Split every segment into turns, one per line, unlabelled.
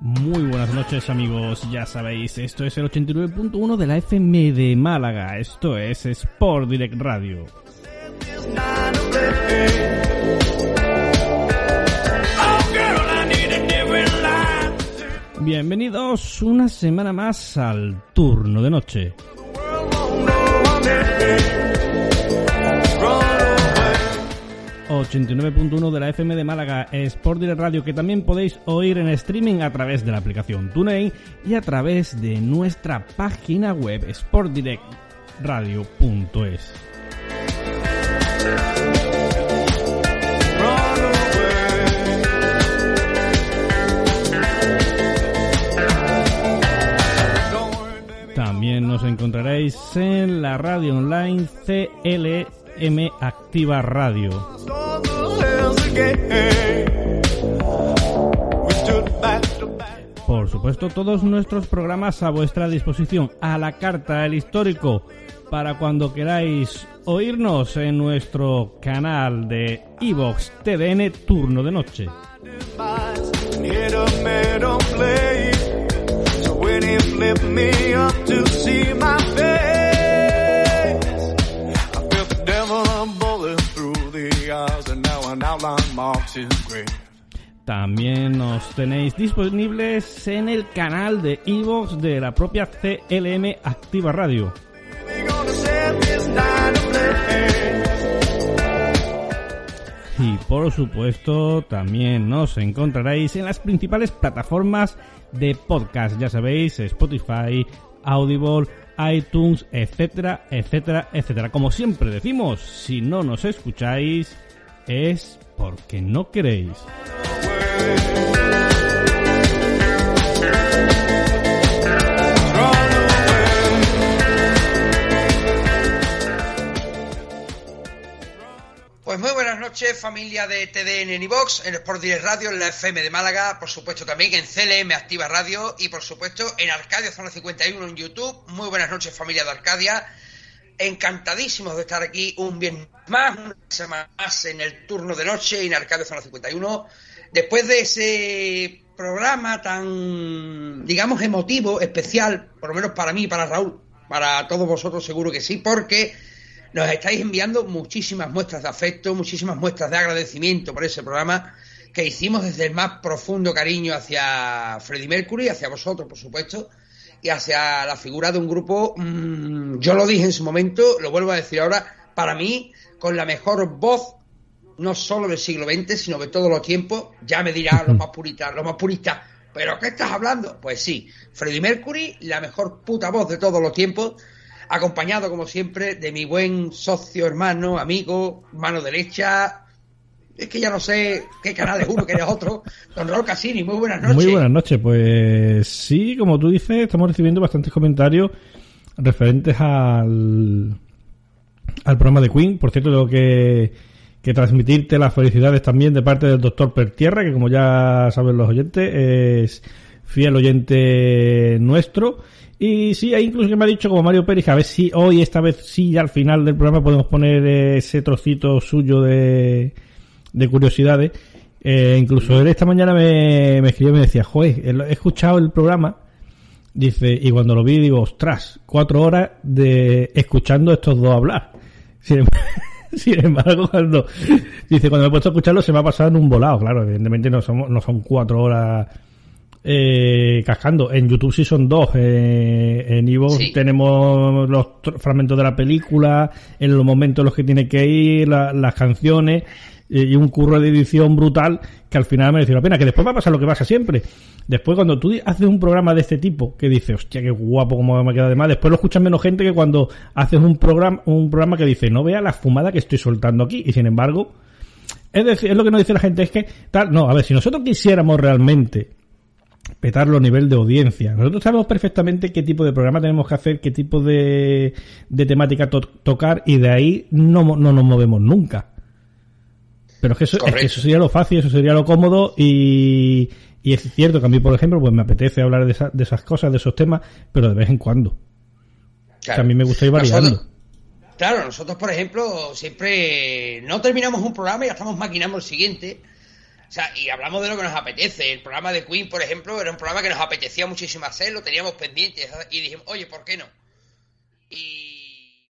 Muy buenas noches amigos, ya sabéis, esto es el 89.1 de la FM de Málaga, esto es Sport Direct Radio. Bienvenidos una semana más al turno de noche. 89.1 de la FM de Málaga, Sport Direct Radio, que también podéis oír en streaming a través de la aplicación TuneIn y a través de nuestra página web sportdirectradio.es. También nos encontraréis en la radio online CLM Activa Radio. Por supuesto, todos nuestros programas a vuestra disposición, a la carta, el histórico, para cuando queráis oírnos en nuestro canal de Evox TDN Turno de Noche. También nos tenéis disponibles en el canal de Evox de la propia CLM Activa Radio. Y por supuesto también nos encontraréis en las principales plataformas de podcast, ya sabéis, Spotify, Audible, iTunes, etcétera, etcétera, etcétera. Como siempre decimos, si no nos escucháis es porque no queréis.
Muy buenas noches, familia de TDN en iVox, en Sport Direct Radio, en la FM de Málaga, por supuesto también en CLM Activa Radio y por supuesto en Arcadia Zona 51 en YouTube. Muy buenas noches, familia de Arcadia. encantadísimos de estar aquí un viernes más, una semana más en el turno de noche en Arcadio Zona 51. Después de ese programa tan, digamos, emotivo, especial, por lo menos para mí para Raúl, para todos vosotros seguro que sí, porque nos estáis enviando muchísimas muestras de afecto, muchísimas muestras de agradecimiento por ese programa que hicimos desde el más profundo cariño hacia Freddie Mercury, hacia vosotros, por supuesto, y hacia la figura de un grupo, mmm, yo lo dije en su momento, lo vuelvo a decir ahora, para mí, con la mejor voz, no solo del siglo XX, sino de todos los tiempos, ya me dirán los más puristas, los más puristas, ¿pero qué estás hablando? Pues sí, Freddie Mercury, la mejor puta voz de todos los tiempos, acompañado como siempre de mi buen socio, hermano, amigo, mano derecha, es que ya no sé qué canal es uno, que es otro. Don Raúl Cassini, muy buenas noches.
Muy buenas noches, pues sí, como tú dices, estamos recibiendo bastantes comentarios referentes al, al programa de Queen. Por cierto, tengo que, que transmitirte las felicidades también de parte del doctor Pertierra, que como ya saben los oyentes, es fiel oyente nuestro. Y sí, hay incluso que me ha dicho como Mario Pérez, a ver si hoy, esta vez sí, al final del programa podemos poner ese trocito suyo de, de curiosidades. Eh, incluso él esta mañana me, me escribió y me decía, joder, he escuchado el programa, dice, y cuando lo vi digo, ostras, cuatro horas de escuchando estos dos hablar. Sin, sin embargo, cuando dice, cuando me he puesto a escucharlo se me ha pasado en un volado, claro, evidentemente no somos, no son cuatro horas eh, cascando. En YouTube sí son dos. Eh, en Ivo sí. tenemos los fragmentos de la película, en los momentos en los que tiene que ir, la, las canciones y un curro de edición brutal que al final mereció la pena. Que después va a pasar lo que pasa siempre. Después, cuando tú haces un programa de este tipo, que dices, hostia, qué guapo como me queda de más, después lo escuchan menos gente que cuando haces un programa, un programa que dice, no vea la fumada que estoy soltando aquí. Y sin embargo, es decir, es lo que nos dice la gente, es que, tal, no, a ver, si nosotros quisiéramos realmente petarlo a nivel de audiencia. Nosotros sabemos perfectamente qué tipo de programa tenemos que hacer, qué tipo de, de temática to tocar y de ahí no, no nos movemos nunca. Pero es que, eso, es que eso sería lo fácil, eso sería lo cómodo y, y es cierto que a mí, por ejemplo, pues me apetece hablar de, esa, de esas cosas, de esos temas, pero de vez en cuando. Claro. A mí me gusta ir variando.
Nosotros, claro, nosotros, por ejemplo, siempre no terminamos un programa y ya estamos maquinando el siguiente. O sea, y hablamos de lo que nos apetece. El programa de Queen, por ejemplo, era un programa que nos apetecía muchísimo hacer, lo teníamos pendiente y dijimos, oye, ¿por qué no? Y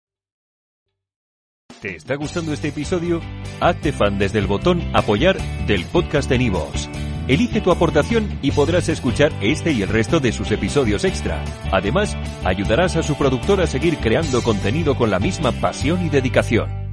¿Te está gustando este episodio? Hazte fan desde el botón Apoyar del podcast de Nivos. Elige tu aportación y podrás escuchar este y el resto de sus episodios extra. Además, ayudarás a su productor a seguir creando contenido con la misma pasión y dedicación.